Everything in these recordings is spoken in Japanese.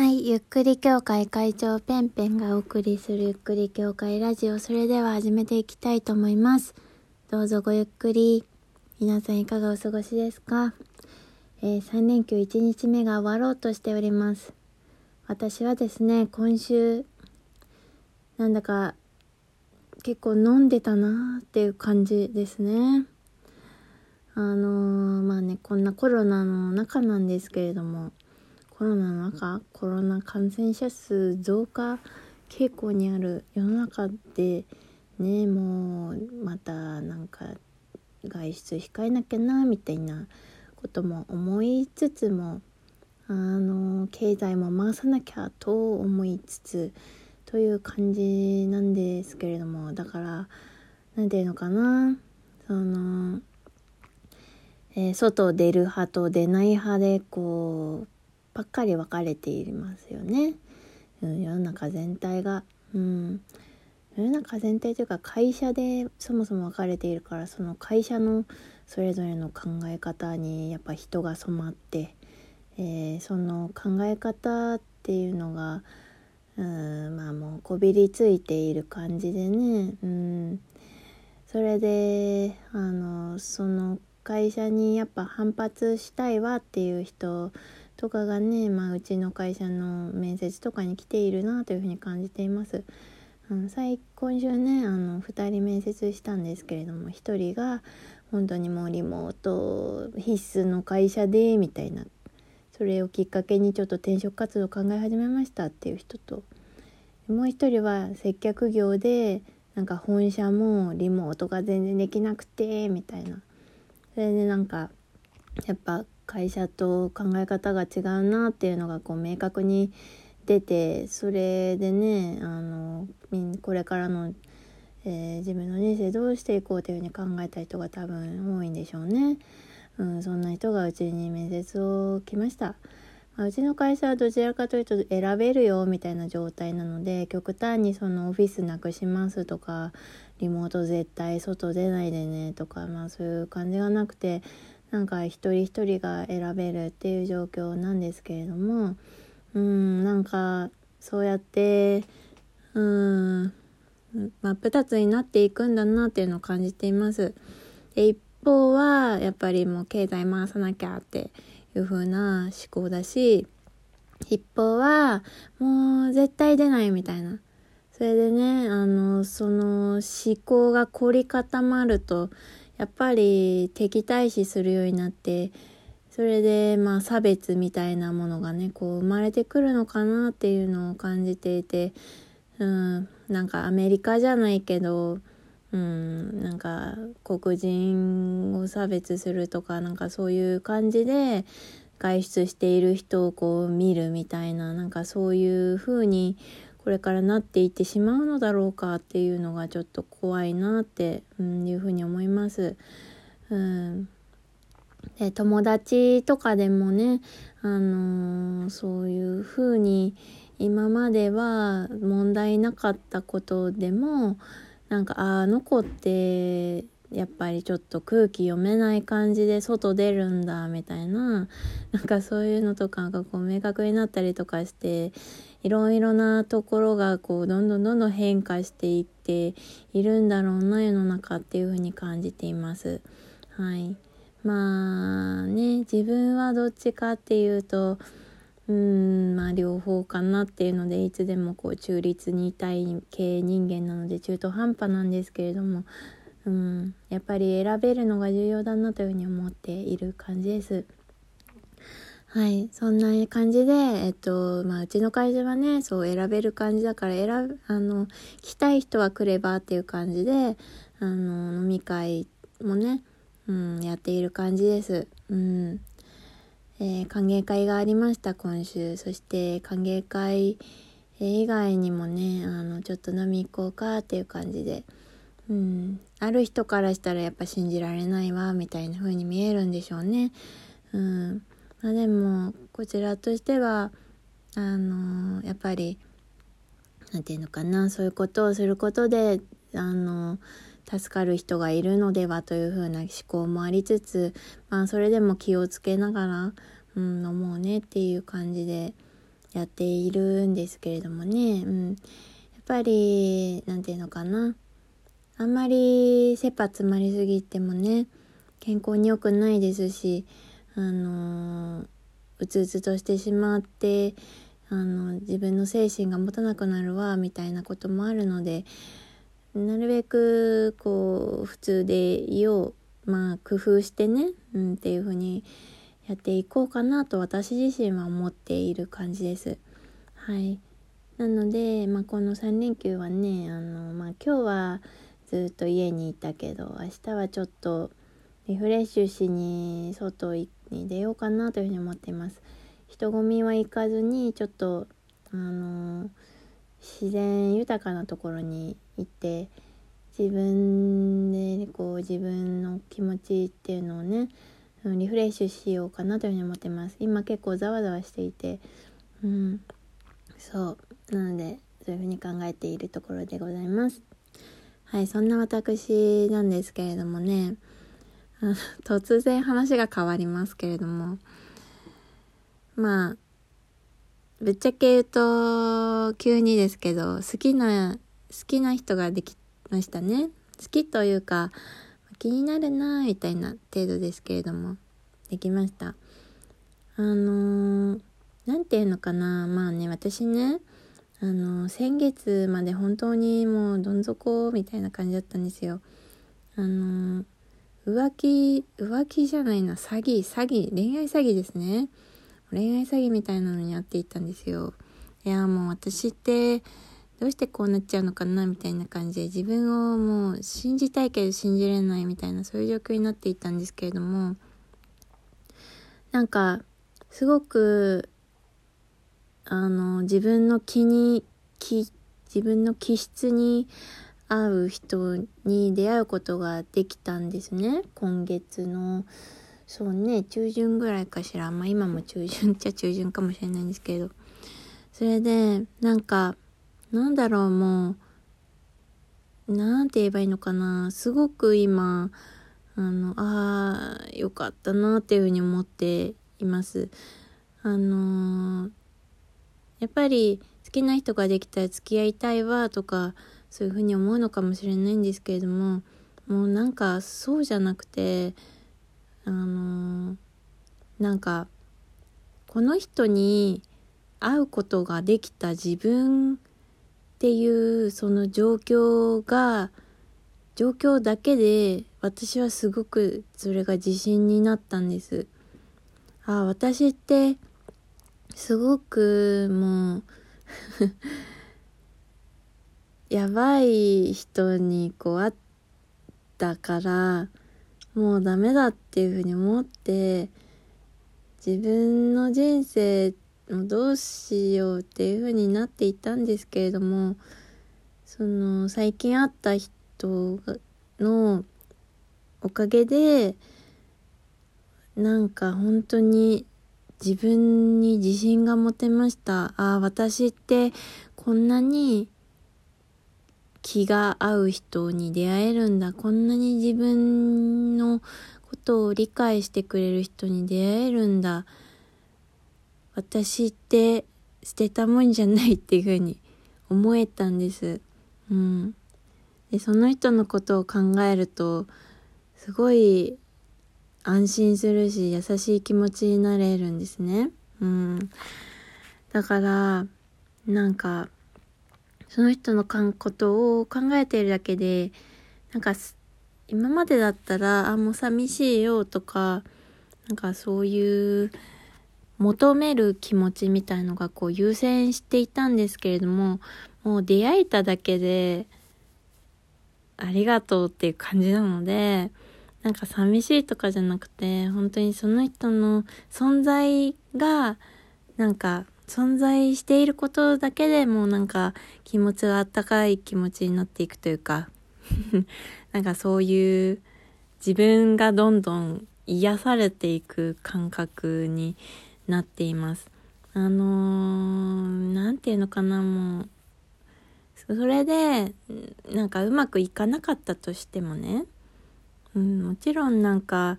はい、ゆっくり協会会長ペンペンがお送りするゆっくり協会ラジオ、それでは始めていきたいと思います。どうぞごゆっくり。皆さんいかがお過ごしですか、えー、3連休1日目が終わろうとしております。私はですね、今週、なんだか結構飲んでたなーっていう感じですね。あのー、まあね、こんなコロナの中なんですけれども、コロナの中コロナ感染者数増加傾向にある世の中でねもうまたなんか外出控えなきゃなみたいなことも思いつつもあの経済も回さなきゃと思いつつという感じなんですけれどもだから何て言うのかなその、えー、外出る派と出ない派でこうばっかり分かれていますよね、世の中全体が、うん、世の中全体というか会社でそもそも分かれているからその会社のそれぞれの考え方にやっぱ人が染まって、えー、その考え方っていうのが、うん、まあもうこびりついている感じでね、うん、それであのその会社にやっぱ反発したいわっていう人とかがね、まあ、うちの会社の面接とかに来ているなというふうに感じています。あの最今週ねあの2人面接したんですけれども1人が本当にもうリモート必須の会社でみたいなそれをきっかけにちょっと転職活動を考え始めましたっていう人ともう1人は接客業でなんか本社もリモートが全然できなくてみたいなそれでなんかやっぱ会社と考え方が違うなっていうのがこう明確に出てそれでねあのこれからの、えー、自分の人生どうしていこうというふうに考えた人が多分多いんでしょうね。うん、そんな人がうちに面接を来ました。まあ、うちの会社はどちらかというと選べるよみたいな状態なので極端にそのオフィスなくしますとかリモート絶対外出ないでねとかまあそういう感じがなくてなんか一人一人が選べるっていう状況なんですけれどもうんなんかそうやってうん真っ二つになっていくんだなっていうのを感じています。で一方はやっぱりもう経済回さなきゃっていう風な思考だし一方はもう絶対出ないみたいなそれでねあのその思考が凝り固まるとやっぱり敵対視するようになってそれでまあ差別みたいなものがねこう生まれてくるのかなっていうのを感じていてうんなんかアメリカじゃないけどうんなんか黒人を差別するとかなんかそういう感じで外出している人をこう見るみたいななんかそういう風にこれからなっていってしまうのだろうかっていうのがちょっと怖いなって、いうふうに思います。うん、で友達とかでもね、あのー、そういうふうに今までは問題なかったことでもなんかあの子ってやっぱりちょっと空気読めない感じで外出るんだみたいななんかそういうのとかがこう明確になったりとかしていろいろなところがこうどんどんどんどん変化していっているんだろうな世の中っていうふうに感じています。はい、まあね自分はどっちかっていうとうんまあ両方かなっていうのでいつでもこう中立にいたい系人間なので中途半端なんですけれどもうん、やっぱり選べるのが重要だなというふうに思っている感じです。はい。そんな感じで、えっと、まあ、うちの会社はね、そう選べる感じだから選ぶ、あの、来たい人は来ればっていう感じで、あの、飲み会もね、うん、やっている感じです。うん。えー、歓迎会がありました、今週。そして、歓迎会以外にもね、あの、ちょっと飲み行こうかっていう感じで、うん、ある人からしたらやっぱ信じられないわみたいな風に見えるんでしょうね。うん。まあ、でもこちらとしてはあのやっぱり何て言うのかなそういうことをすることであの助かる人がいるのではというふうな思考もありつつ、まあ、それでも気をつけながら、うん、飲もうねっていう感じでやっているんですけれどもね、うん、やっぱり何て言うのかな。あんまり切羽詰まりすぎてもね健康に良くないですしあのうつうつとしてしまってあの自分の精神が持たなくなるわみたいなこともあるのでなるべくこう普通でいようまあ工夫してね、うん、っていう風にやっていこうかなと私自身は思っている感じです。はい。なので、まあ、この3連休はね、あの、まあ、今日はずっと家にいたけど、明日はちょっとリフレッシュしに外に出ようかなというふうに思っています。人混みは行かずに、ちょっと、あの、自然豊かなところに行って、自分でこう自分の気持ちっていうのをねリフレッシュしようかなというふうに思ってます。今結構ざわざわしていてうんそう。なのでそういうふうに考えているところでございます。はいそんな私なんですけれどもね突然話が変わりますけれどもまあぶっちゃけ言うと急にですけど好きな好きな人ができましたね。好きというか、気になるなみたいな程度ですけれども、できました。あのー、なんていうのかな、まあね、私ね、あの、先月まで本当にもうどん底みたいな感じだったんですよ。あの、浮気、浮気じゃないな、詐欺、詐欺、恋愛詐欺ですね。恋愛詐欺みたいなのにやっていったんですよ。いや、もう私って、どうしてこうなっちゃうのかなみたいな感じで自分をもう信じたいけど信じれないみたいなそういう状況になっていたんですけれどもなんかすごくあの自分の気に気自分の気質に合う人に出会うことができたんですね今月のそうね中旬ぐらいかしらまあ今も中旬っちゃ中旬かもしれないんですけどそれでなんかなんだろう、もう、なんて言えばいいのかな。すごく今、あの、ああ、よかったなっていうふうに思っています。あのー、やっぱり好きな人ができたら付き合いたいわとか、そういうふうに思うのかもしれないんですけれども、もうなんかそうじゃなくて、あのー、なんか、この人に会うことができた自分っていうその状況が状況だけで私はすごくそれが自信になったんです。あ私ってすごくもう やばい人にこう会ったからもうダメだっていうふうに思って自分の人生をどうしようっていう風になっていたんですけれどもその最近会った人のおかげでなんか本当に自分に自信が持てましたああ私ってこんなに気が合う人に出会えるんだこんなに自分のことを理解してくれる人に出会えるんだ私って捨てたもんじゃないっていうふうに思えたんです。うん。で、その人のことを考えると、すごい安心するし、優しい気持ちになれるんですね。うん。だから、なんか、その人のことを考えているだけで、なんか、今までだったら、あ、もう寂しいよとか、なんかそういう求める気持ちみたいのがこう優先していたんですけれども、もう出会えただけで、ありがとうっていう感じなので、なんか寂しいとかじゃなくて、本当にその人の存在が、なんか存在していることだけでもなんか気持ちがあったかい気持ちになっていくというか、なんかそういう自分がどんどん癒されていく感覚になっています。あのー、なんていうのかな、もう、それで、なんかうまくいかなかったとしてもね、うん、もちろんなんか、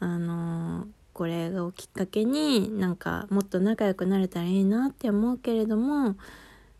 あのー、これをきっかけになんかもっと仲良くなれたらいいなって思うけれども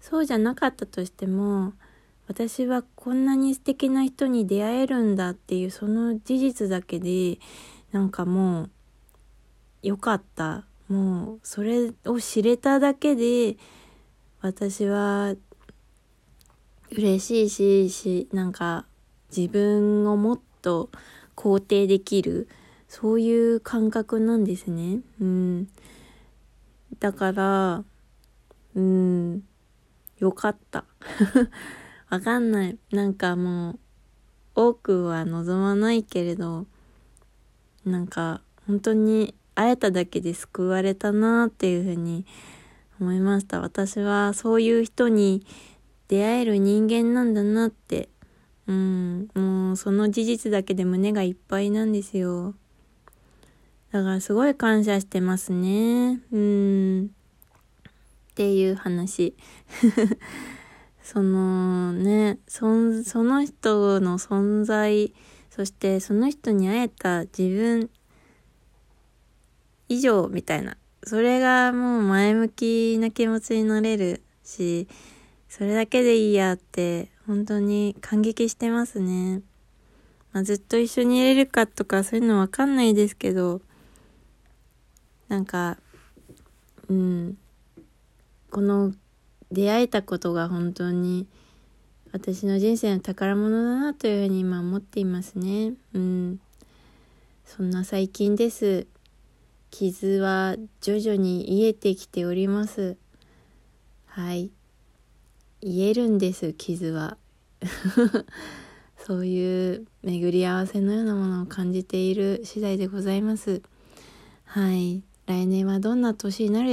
そうじゃなかったとしても私はこんなに素敵な人に出会えるんだっていうその事実だけでなんかもうよかった。もうそれを知れただけで私は嬉しいししなんか自分をもっと肯定できるそういう感覚なんですね。うん。だから、うん、よかった。わかんない。なんかもう、多くは望まないけれど、なんか、本当に会えただけで救われたなっていうふうに思いました。私はそういう人に出会える人間なんだなって、うん、もうその事実だけで胸がいっぱいなんですよ。だからすごい感謝してますね。うん。っていう話。そのね、そその人の存在、そしてその人に会えた自分以上みたいな。それがもう前向きな気持ちになれるし、それだけでいいやって本当に感激してますね。まあ、ずっと一緒にいれるかとかそういうのわかんないですけど、なんか、うん、この出会えたことが本当に私の人生の宝物だなというふうに今思っていますね。うん。そんな最近です。傷は徐々に癒えてきております。はい。癒えるんです、傷は。そういう巡り合わせのようなものを感じている次第でございます。はい。来年はどんな年になる